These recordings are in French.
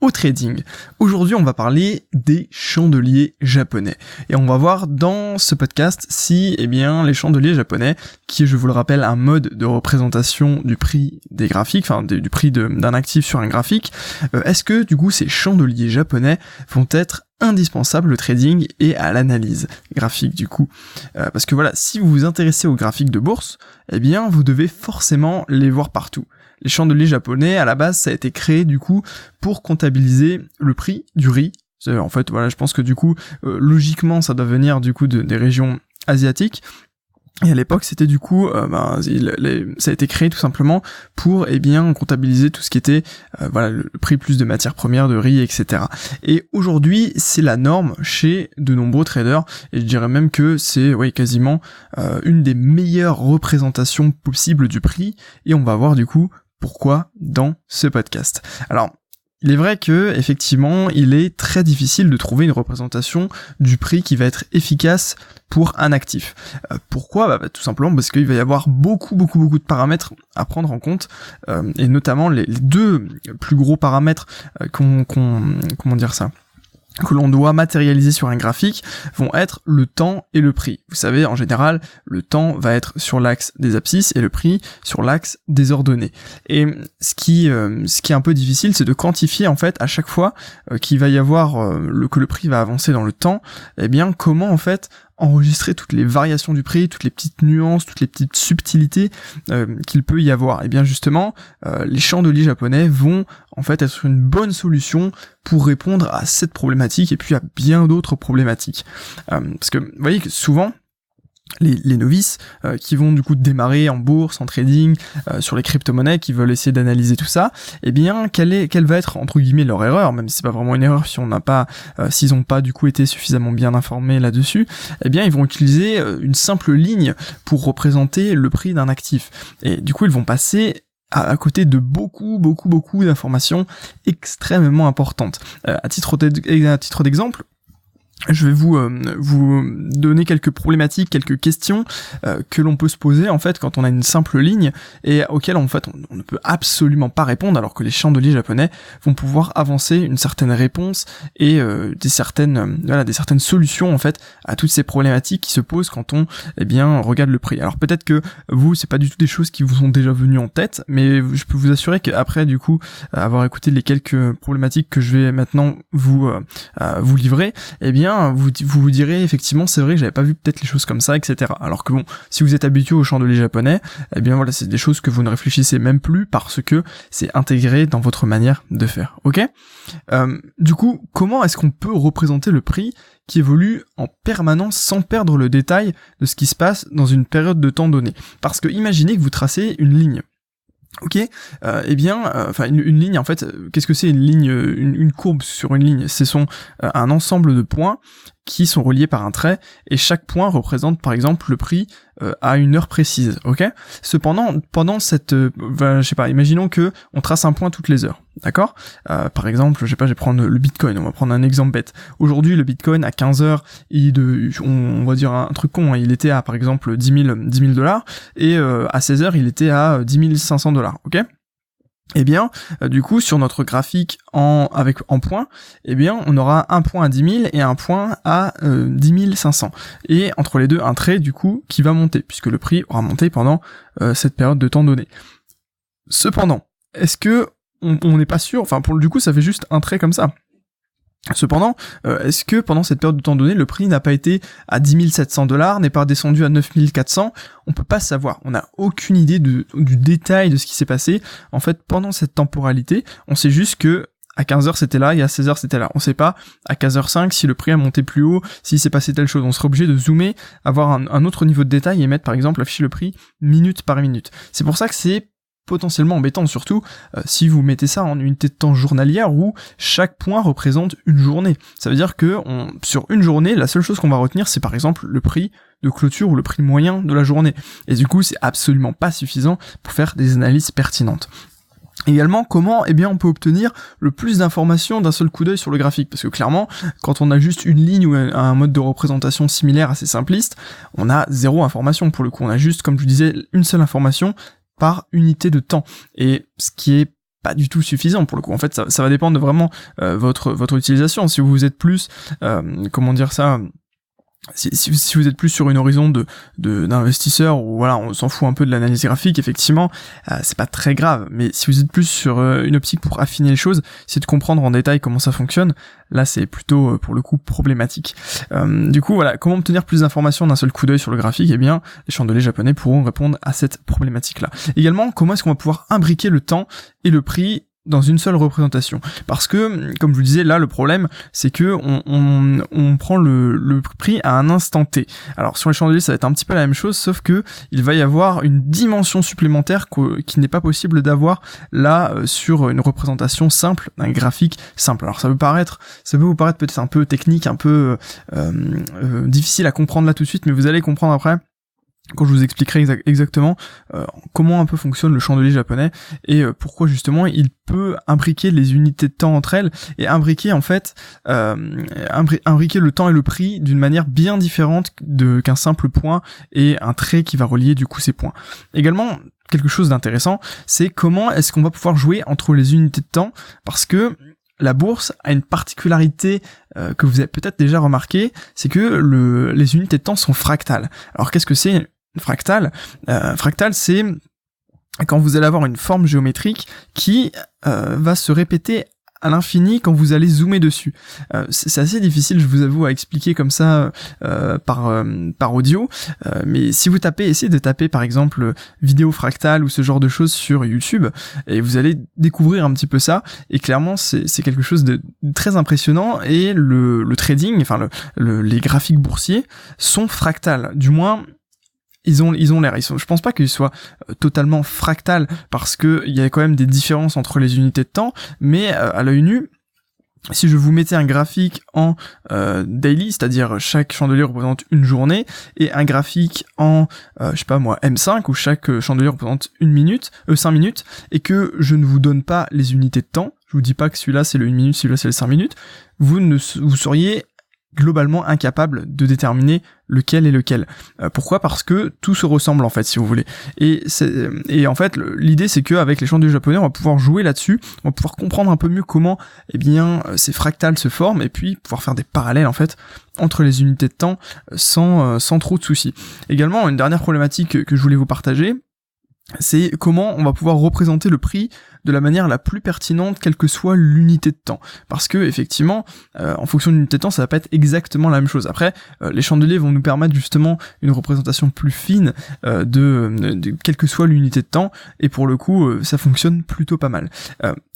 au trading. Aujourd'hui, on va parler des chandeliers japonais. Et on va voir dans ce podcast si, eh bien, les chandeliers japonais, qui je vous le rappelle, un mode de représentation du prix des graphiques, enfin, du prix d'un actif sur un graphique, euh, est-ce que, du coup, ces chandeliers japonais vont être indispensables au trading et à l'analyse graphique du coup? Euh, parce que voilà, si vous vous intéressez aux graphiques de bourse, eh bien vous devez forcément les voir partout. Les chandeliers japonais, à la base, ça a été créé du coup pour comptabiliser le prix du riz. En fait, voilà, je pense que du coup, euh, logiquement, ça doit venir du coup de, des régions asiatiques. Et à l'époque, c'était du coup, euh, ben, ça a été créé tout simplement pour, eh bien, comptabiliser tout ce qui était, euh, voilà, le prix plus de matières premières, de riz, etc. Et aujourd'hui, c'est la norme chez de nombreux traders, et je dirais même que c'est, oui, quasiment une des meilleures représentations possibles du prix. Et on va voir du coup pourquoi dans ce podcast. Alors, il est vrai que effectivement, il est très difficile de trouver une représentation du prix qui va être efficace pour un actif. Euh, pourquoi? Bah, bah, Tout simplement parce qu'il va y avoir beaucoup beaucoup beaucoup de paramètres à prendre en compte euh, et notamment les, deux plus gros paramètres euh, qu'on comment dire ça? Que l'on doit matérialiser sur un graphique vont être le temps et le prix. Vous savez, en général, le temps va être sur l'axe des abscisses et le prix sur l'axe des ordonnées. Et ce qui, euh, ce qui est un peu difficile, c'est de quantifier en fait à chaque fois euh, qu'il va y avoir euh, que le prix va avancer dans le temps, eh bien comment en fait enregistrer toutes les variations du prix, toutes les petites nuances, toutes les petites subtilités euh, qu'il peut y avoir. Et bien justement, euh, les chandeliers japonais vont en fait être une bonne solution pour répondre à cette problématique et puis à bien d'autres problématiques. Euh, parce que vous voyez que souvent, les, novices euh, qui vont du coup démarrer en bourse, en trading, euh, sur les crypto-monnaies, qui veulent essayer d'analyser tout ça, eh bien quelle est va être entre guillemets leur erreur, même si c'est pas vraiment une erreur si on n'a pas euh, s'ils ont pas du coup été suffisamment bien informés là-dessus, eh bien ils vont utiliser une simple ligne pour représenter le prix d'un actif. Et du coup ils vont passer à, côté de beaucoup, beaucoup, beaucoup d'informations extrêmement importantes. à titre d'exemple, je vais vous euh, vous donner quelques problématiques, quelques questions euh, que l'on peut se poser en fait quand on a une simple ligne et auxquelles en fait on, ne peut absolument pas répondre alors que les chandeliers japonais vont pouvoir avancer une certaine réponse et euh, des certaines voilà des certaines solutions en fait à toutes ces problématiques qui se posent quand on eh bien regarde le prix. Alors peut-être que vous c'est pas du tout des choses qui vous sont déjà venues en tête, mais je peux vous assurer qu'après du coup avoir écouté les quelques problématiques que je vais maintenant vous vous livrer, eh bien vous vous, direz effectivement c'est vrai que j'avais pas vu peut-être les choses comme ça, etc. Alors que bon, si vous êtes habitué au chandelier japonais, eh bien voilà, c'est des choses que vous ne réfléchissez même plus parce que c'est intégré dans votre manière de faire. Ok? Euh, Du coup, comment est-ce qu'on peut représenter le prix qui évolue en permanence sans perdre le détail de ce qui se passe dans une période de temps donnée? Parce que imaginez que vous tracez une ligne. Ok, euh, eh bien, euh, enfin une, ligne en fait, euh, qu'est-ce que c'est une ligne, une, courbe sur une ligne? Ce sont un ensemble de points qui sont reliés par un trait et chaque point représente par exemple le prix à une heure précise. Ok? Cependant, pendant cette, je sais pas, imaginons que on trace un point toutes les heures. D'accord? Par exemple, je sais pas, je vais prendre le Bitcoin. On va prendre un exemple bête. Aujourd'hui, le Bitcoin à 15 heures, il de, on, va dire un truc con. Hein, il était à par exemple 10 000 10 dollars et à 16 heures, il était à 10 500 dollars. Ok? Eh bien, euh, du coup, sur notre graphique en avec en points, eh bien, on aura un point à 10 000 et un point à euh, 10 500. Et entre les deux, un trait, du coup, qui va monter, puisque le prix aura monté pendant euh, cette période de temps donné. Cependant, est-ce que on n'est pas sûr, enfin, pour du coup, ça fait juste un trait comme ça. Cependant, euh, est-ce que pendant cette période de temps donné, le prix n'a pas été à 10 700 dollars, n'est pas descendu à 9 400 On peut pas savoir. On n'a aucune idée du détail de ce qui s'est passé. En fait, pendant cette temporalité, on sait juste que à 15h c'était là et à 16h c'était là. On sait pas à 15h05 si le prix a monté plus haut, s'il s'est passé telle chose. On serait obligé de zoomer, avoir un, un, autre niveau de détail et mettre par exemple afficher le prix minute par minute. C'est pour ça que c'est potentiellement embêtant, surtout euh, si vous mettez ça en unité de temps journalière où chaque point représente une journée. Ça veut dire que sur une journée, la seule chose qu'on va retenir, c'est par exemple le prix de clôture ou le prix moyen de la journée. Et du coup, c'est absolument pas suffisant pour faire des analyses pertinentes. Également, comment eh bien, on peut obtenir le plus d'informations d'un seul coup d'œil sur le graphique? Parce que clairement, quand on a juste une ligne ou un mode de représentation similaire assez simpliste, on a zéro information pour le coup. On a juste, comme je disais, une seule information par unité de temps. Et ce qui est pas du tout suffisant pour le coup. En fait, ça, va dépendre vraiment euh, votre votre utilisation. Si vous êtes plus, euh, comment dire ça, si, si, vous êtes plus sur une horizon de d'investisseur ou voilà on s'en fout un peu de l'analyse graphique effectivement euh, c'est pas très grave. Mais si vous êtes plus sur euh, une optique pour affiner les choses c'est de comprendre en détail comment ça fonctionne là c'est plutôt euh, pour le coup problématique. Du coup voilà comment obtenir plus d'informations d'un seul coup d'œil sur le graphique? Eh bien les chandeliers japonais pourront répondre à cette problématique là également comment est-ce qu'on va pouvoir imbriquer le temps et le prix dans une seule représentation. Parce que, comme je vous disais, là, le problème, c'est que on, on, on prend le, le, prix à un instant T. Alors, sur les chandeliers, ça va être un petit peu la même chose, sauf que il va y avoir une dimension supplémentaire qui n'est pas possible d'avoir là euh, sur une représentation simple, un graphique simple. Alors, ça peut paraître, ça peut vous paraître peut-être un peu technique, un peu euh, euh, difficile à comprendre là tout de suite, mais vous allez comprendre après quand je vous expliquerai exactement euh, comment un peu fonctionne le chandelier japonais et euh, pourquoi justement il peut imbriquer les unités de temps entre elles et imbriquer en fait euh, imbriquer le temps et le prix d'une manière bien différente de qu'un simple point et un trait qui va relier du coup ces points. Également quelque chose d'intéressant, c'est comment est-ce qu'on va pouvoir jouer entre les unités de temps parce que la bourse a une particularité que vous avez peut-être déjà remarqué, c'est que le, les unités de temps sont fractales. Alors qu'est-ce que c'est fractal. Euh, fractal, c'est quand vous allez avoir une forme géométrique qui euh, va se répéter à l'infini quand vous allez zoomer dessus. Euh, c'est assez difficile, je vous avoue, à expliquer comme ça par par audio. mais si vous tapez, essayez de taper par exemple vidéo fractale ou ce genre de choses sur YouTube, et vous allez découvrir un petit peu ça. Et clairement, c'est quelque chose de très impressionnant. Et le, le trading, enfin le, les graphiques boursiers sont fractales. Du moins, ils ont ils ont l'air. Ils sont je pense pas qu'ils soient euh, totalement fractal parce que il y a quand même des différences entre les unités de temps mais euh, à l'œil nu si je vous mettais un graphique en euh, daily, c'est-à-dire chaque chandelier représente une journée, et un graphique en, je sais pas moi, M5, où chaque chandelier représente une minute, euh, 5 minutes, et que je ne vous donne pas les unités de temps, je vous dis pas que celui-là c'est le 1 minute, celui-là c'est le 5 minutes, vous ne vous seriez globalement incapable de déterminer lequel est lequel. Euh, pourquoi? Parce que tout se ressemble en fait, si vous voulez. Et, et en fait, l'idée c'est qu'avec les du japonais, on va pouvoir jouer là-dessus, on va pouvoir comprendre un peu mieux comment eh bien, euh, ces fractales se forment et puis pouvoir faire des parallèles en fait entre les unités de temps euh, sans, sans trop de soucis. Également, une dernière problématique que je voulais vous partager, c'est comment on va pouvoir représenter le prix de la manière la plus pertinente, quelle que soit l'unité de temps. Parce que effectivement, euh, en fonction de l'unité de temps, ça va pas être exactement la même chose. Après, euh, les chandeliers vont nous permettre justement une représentation plus fine euh, de, de, quelle que soit l'unité de temps, et pour le coup, ça fonctionne plutôt pas mal.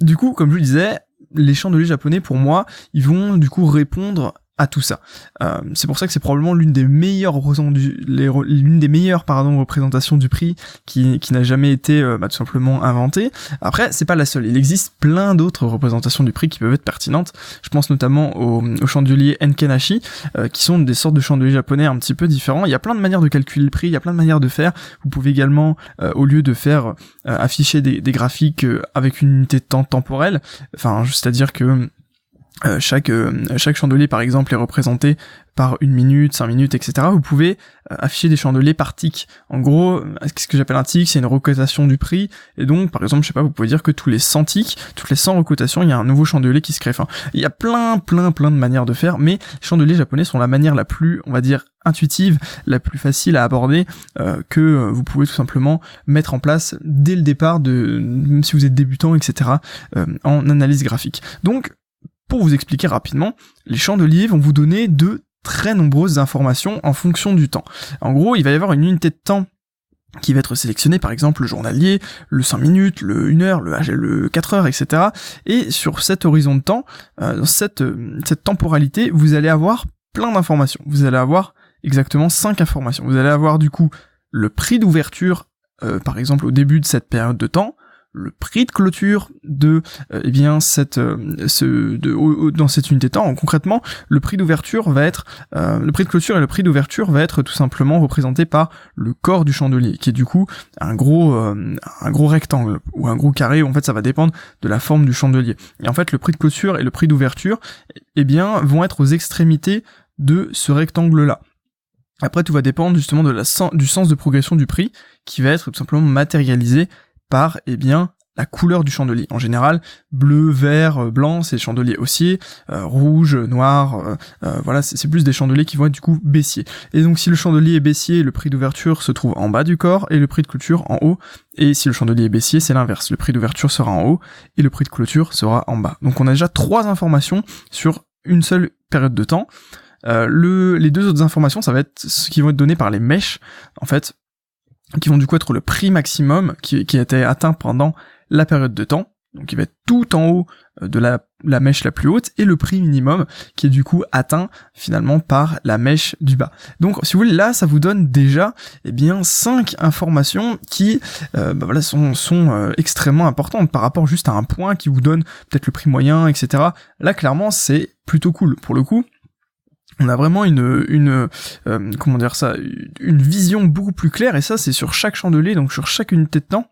du coup, comme je vous disais, les chandeliers japonais, pour moi, ils vont du coup répondre à tout ça. Euh, c'est pour ça que c'est probablement l'une des meilleures représentations du prix qui, n'a jamais été euh, bah, tout simplement inventée. Après, c'est pas la seule. Il existe plein d'autres représentations du prix qui peuvent être pertinentes. Je pense notamment aux, chandeliers Enkenashi, euh, qui sont des sortes de chandeliers japonais un petit peu différents. Il y a plein de manières de calculer le prix, il y a plein de manières de faire. Vous pouvez également, au lieu de faire afficher des, des graphiques avec une unité de temps temporelle, enfin, c'est-à-dire que euh, chaque euh, chaque chandelier par exemple est représenté par une minute, cinq minutes, etc. Vous pouvez euh, afficher des chandeliers par tic. En gros, ce que j'appelle un tic, c'est une recotation du prix. Et donc, par exemple, je sais pas, vous pouvez dire que tous les 100 tics, toutes les 100 recotations, il y a un nouveau chandelier qui se crée. Enfin, il y a plein, plein, plein de manières de faire, mais les chandeliers japonais sont la manière la plus, on va dire, intuitive, la plus facile à aborder, que vous pouvez tout simplement mettre en place dès le départ de, même si vous êtes débutant, etc., en analyse graphique. Donc, pour vous expliquer rapidement, les chandeliers vont vous donner de très nombreuses informations en fonction du temps. En gros, il va y avoir une unité de temps qui va être sélectionnée, par exemple le journalier, le 5 minutes, le 1 heure, le, le 4 heures, etc. Et sur cet horizon de temps, euh, cette, cette temporalité, vous allez avoir plein d'informations. Vous allez avoir exactement 5 informations. Vous allez avoir du coup le prix d'ouverture, euh, par exemple au début de cette période de temps, le prix de clôture de euh, eh bien cette ce de, dans cette unité temps. concrètement, le prix d'ouverture va être le prix de clôture et le prix d'ouverture va être tout simplement représenté par le corps du chandelier, qui est du coup un gros un gros rectangle ou un gros carré. En fait, ça va dépendre de la forme du chandelier. Et en fait, le prix de clôture et le prix d'ouverture, eh bien, vont être aux extrémités de ce rectangle-là. Après, tout va dépendre justement de la, du sens de progression du prix, qui va être tout simplement matérialisé par, eh bien, la couleur du chandelier. En général, bleu, vert, euh, blanc, c'est chandeliers haussiers, euh, rouge, noir, euh, voilà, c'est plus des chandeliers qui vont être du coup baissiers. Et donc si le chandelier est baissier, le prix d'ouverture se trouve en bas du corps et le prix de clôture en haut. Et si le chandelier est baissier, c'est l'inverse. Le prix d'ouverture sera en haut et le prix de clôture sera en bas. Donc on a déjà trois informations sur une seule période de temps. le, les deux autres informations, ça va être ce qui vont être données par les mèches, en fait, qui vont du coup être le prix maximum qui, a été atteint pendant la période de temps, donc il va être tout en haut euh, de la, la, mèche la plus haute, et le prix minimum, qui est du coup atteint finalement par la mèche du bas. Donc si vous voulez, là, ça vous donne déjà eh bien cinq informations qui euh, bah voilà, sont, sont euh, extrêmement importantes par rapport juste à un point qui vous donne peut-être le prix moyen, etc. Là, clairement, c'est plutôt cool. Pour le coup, on a vraiment une, une comment dire ça, une vision beaucoup plus claire, et ça, c'est sur chaque chandelier, donc sur chaque unité de temps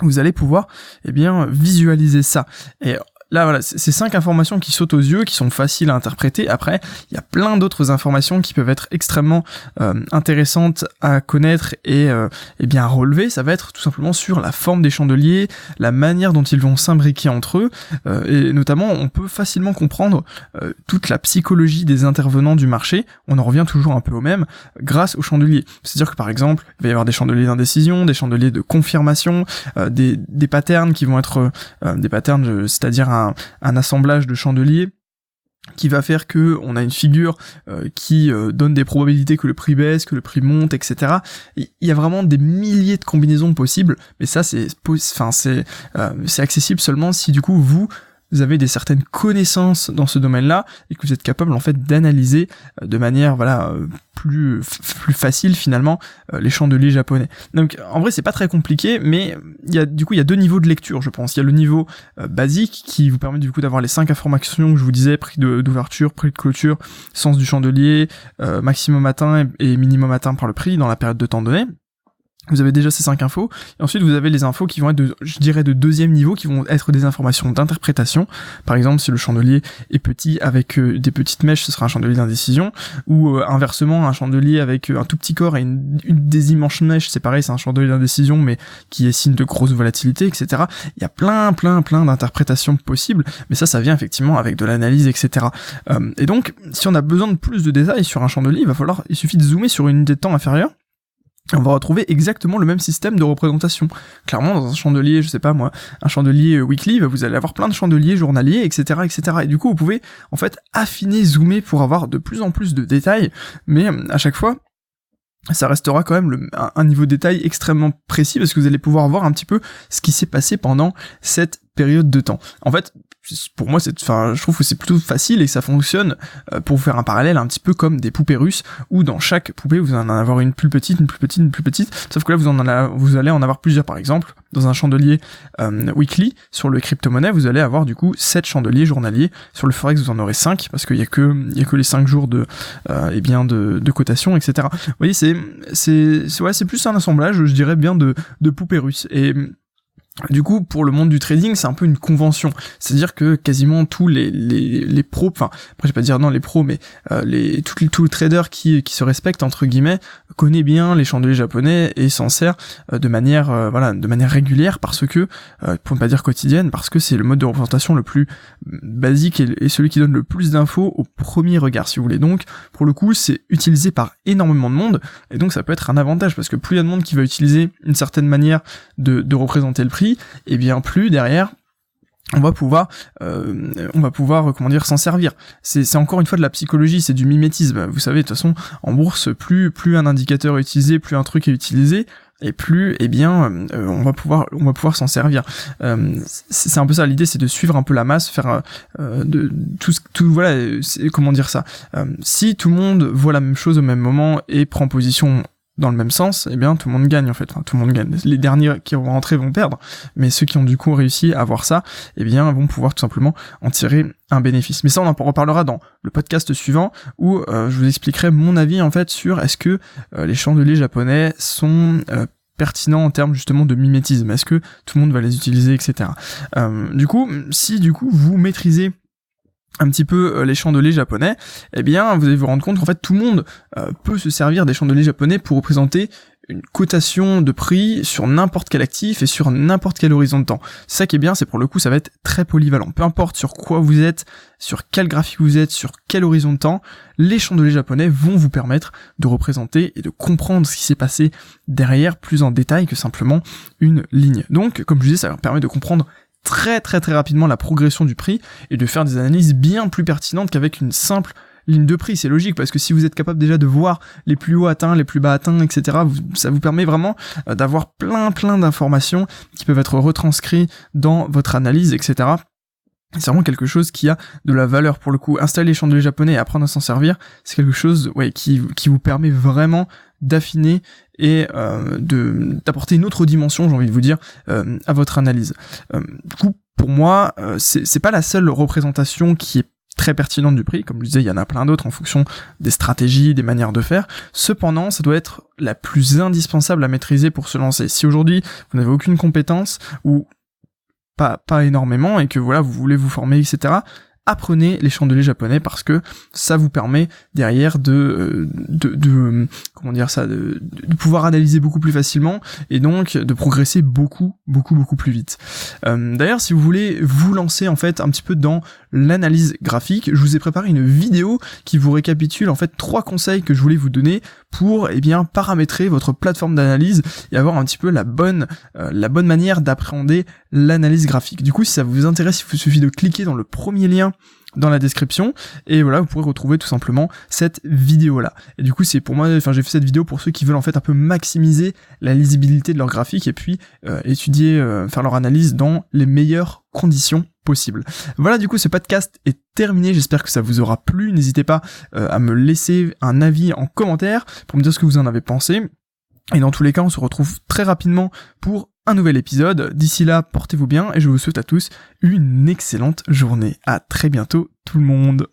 vous allez pouvoir eh bien visualiser ça. Et Là, voilà, c'est cinq informations qui sautent aux yeux, qui sont faciles à interpréter. Après, il y a plein d'autres informations qui peuvent être extrêmement euh, intéressantes à connaître et, euh, et bien à relever. Ça va être tout simplement sur la forme des chandeliers, la manière dont ils vont s'imbriquer entre eux, euh, et notamment, on peut facilement comprendre euh, toute la psychologie des intervenants du marché. On en revient toujours un peu au même grâce aux chandeliers. C'est-à-dire que par exemple, il va y avoir des chandeliers d'indécision, des chandeliers de confirmation, des, des patterns qui vont être des patterns, c'est-à-dire un un, assemblage de chandeliers qui va faire que on a une figure euh, qui euh, donne des probabilités que le prix baisse, que le prix monte, etc. Il y a vraiment des milliers de combinaisons possibles, mais ça c'est, euh, c'est accessible seulement si du coup vous vous avez des certaines connaissances dans ce domaine-là et que vous êtes capable en fait d'analyser de manière voilà plus plus facile finalement euh, les chandeliers japonais. Donc en vrai c'est pas très compliqué, mais il y a du coup il y a deux niveaux de lecture je pense. Il y a le niveau euh, basique qui vous permet du coup d'avoir les cinq informations que je vous disais prix d'ouverture, prix de clôture, sens du chandelier, euh, maximum atteint et, et minimum atteint par le prix dans la période de temps donné. Vous avez déjà ces cinq infos, et ensuite vous avez les infos qui vont être de, je dirais, de deuxième niveau, qui vont être des informations d'interprétation. Par exemple, si le chandelier est petit avec euh, des petites mèches, ce sera un chandelier d'indécision, ou euh, inversement, un chandelier avec euh, un tout petit corps et une, des immenses mèches, c'est pareil, c'est un chandelier d'indécision, mais qui est signe de grosse volatilité, etc. Il y a plein, plein, plein d'interprétations possibles, mais ça, ça vient effectivement avec de l'analyse, etc. et donc, si on a besoin de plus de détails sur un chandelier, il va falloir, il suffit de zoomer sur une unité de temps inférieure, on va retrouver exactement le même système de représentation. Clairement, dans un chandelier, je sais pas moi, un chandelier euh, weekly, bah, vous allez avoir plein de chandeliers journaliers, etc., etc. Et du coup, vous pouvez en fait affiner, zoomer pour avoir de plus en plus de détails, mais à chaque fois, ça restera quand même un, niveau de détail extrêmement précis parce que vous allez pouvoir voir un petit peu ce qui s'est passé pendant cette période de temps. En fait, pour moi, c'est, enfin, je trouve que c'est plutôt facile et ça fonctionne euh, pour vous faire un parallèle un petit peu comme des poupées russes où dans chaque poupée vous en avoir une plus petite, une plus petite, une plus petite. Sauf que là, vous en avez, vous allez en avoir plusieurs. Par exemple, dans un chandelier euh, weekly sur le crypto-monnaie, vous allez avoir du coup 7 chandeliers journaliers. Sur le forex, vous en aurez 5 parce qu'il y a que, il y a que les 5 jours de, euh, bien de, de cotation, etc. Vous voyez, c'est, c'est, ouais, c'est plus un assemblage, je dirais bien de, de poupées russes. Et du coup, pour le monde du trading, c'est un peu une convention. C'est-à-dire que quasiment tous les, les, les pros, enfin, après je vais pas dire non les pros, mais euh, les, tous, les, traders qui, qui se respectent, entre guillemets, connaît bien les chandeliers japonais et s'en sert euh, de manière, euh, voilà, de manière régulière parce que, pour ne pas dire quotidienne, parce que c'est le mode de représentation le plus basique et, et celui qui donne le plus d'infos au premier regard, si vous voulez. Donc, pour le coup, c'est utilisé par énormément de monde et donc ça peut être un avantage parce que plus il y a de monde qui va utiliser une certaine manière de, de représenter le prix, et bien plus derrière. On va pouvoir euh, on va pouvoir comment dire s'en servir. C'est encore une fois de la psychologie c'est du mimétisme. Vous savez de toute façon en bourse plus plus un indicateur est utilisé plus un truc est utilisé et plus eh bien euh, on va pouvoir on va pouvoir s'en servir. Euh, c'est un peu ça l'idée c'est de suivre un peu la masse faire de tout tout voilà comment dire ça si tout le monde voit la même chose au même moment et prend position dans le même sens, eh bien tout le monde gagne en fait. Enfin, tout le monde gagne. Les derniers qui vont rentrer vont perdre, mais ceux qui ont du coup réussi à avoir ça, eh bien vont pouvoir tout simplement en tirer un bénéfice. Mais ça, on en reparlera dans le podcast suivant où euh, je vous expliquerai mon avis en fait sur est-ce que euh, les chandeliers japonais sont euh, pertinents en termes justement de mimétisme. Est-ce que tout le monde va les utiliser, etc. du coup, si du coup vous maîtrisez un petit peu euh, les chandeliers japonais, eh bien vous allez vous rendre compte qu'en fait tout le monde euh, peut se servir des chandeliers japonais pour représenter une cotation de prix sur n'importe quel actif et sur n'importe quel horizon de temps. Ça qui est bien, c'est pour le coup ça va être très polyvalent. Peu importe sur quoi vous êtes, sur quel graphique vous êtes, sur quel horizon de temps, les chandeliers japonais vont vous permettre de représenter et de comprendre ce qui s'est passé derrière plus en détail que simplement une ligne. Donc comme je disais, ça permet de comprendre très très très rapidement la progression du prix et de faire des analyses bien plus pertinentes qu'avec une simple ligne de prix. C'est logique parce que si vous êtes capable déjà de voir les plus hauts atteints, les plus bas atteints, etc., ça vous permet vraiment euh, d'avoir plein plein d'informations qui peuvent être retranscrites dans votre analyse, etc. C'est vraiment quelque chose qui a de la valeur pour le coup. Installer les chandeliers japonais et apprendre à s'en servir, c'est quelque chose ouais, qui, qui vous permet vraiment d'affiner et euh, de d'apporter une autre dimension, j'ai envie de vous dire, euh, à votre analyse. Euh, du coup, pour moi, euh, c'est pas la seule représentation qui est très pertinente du prix, comme je disais, il y en a plein d'autres en fonction des stratégies, des manières de faire. Cependant, ça doit être la plus indispensable à maîtriser pour se lancer. Si aujourd'hui vous n'avez aucune compétence ou pas, pas énormément et que voilà, vous voulez vous former, etc., apprenez les chandeliers japonais parce que ça vous permet derrière de, euh, de, comment dire ça, de, pouvoir analyser beaucoup plus facilement et donc de progresser beaucoup, beaucoup, beaucoup plus vite. Euh, D'ailleurs, si vous voulez vous lancer en fait un petit peu dans l'analyse graphique, je vous ai préparé une vidéo qui vous récapitule en fait trois conseils que je voulais vous donner pour eh bien paramétrer votre plateforme d'analyse et avoir un petit peu la bonne euh, la bonne manière d'appréhender l'analyse graphique. Du coup, si ça vous intéresse, il vous suffit de cliquer dans le premier dans la description. Et voilà vous pourrez retrouver tout simplement cette vidéo là et du coup c'est pour moi enfin j'ai fait cette vidéo pour ceux qui veulent en fait un peu maximiser la lisibilité de leur graphique et puis euh, étudier euh, faire leur analyse dans les meilleures conditions possibles. Voilà du coup ce podcast est terminé. J'espère que ça vous aura plu. N'hésitez pas euh, à me laisser un avis en commentaire pour me dire ce que vous en avez pensé. Et dans tous les cas, on se retrouve très rapidement pour un nouvel épisode. D'ici là, portez-vous bien et je vous souhaite à tous une excellente journée. À très bientôt tout le monde.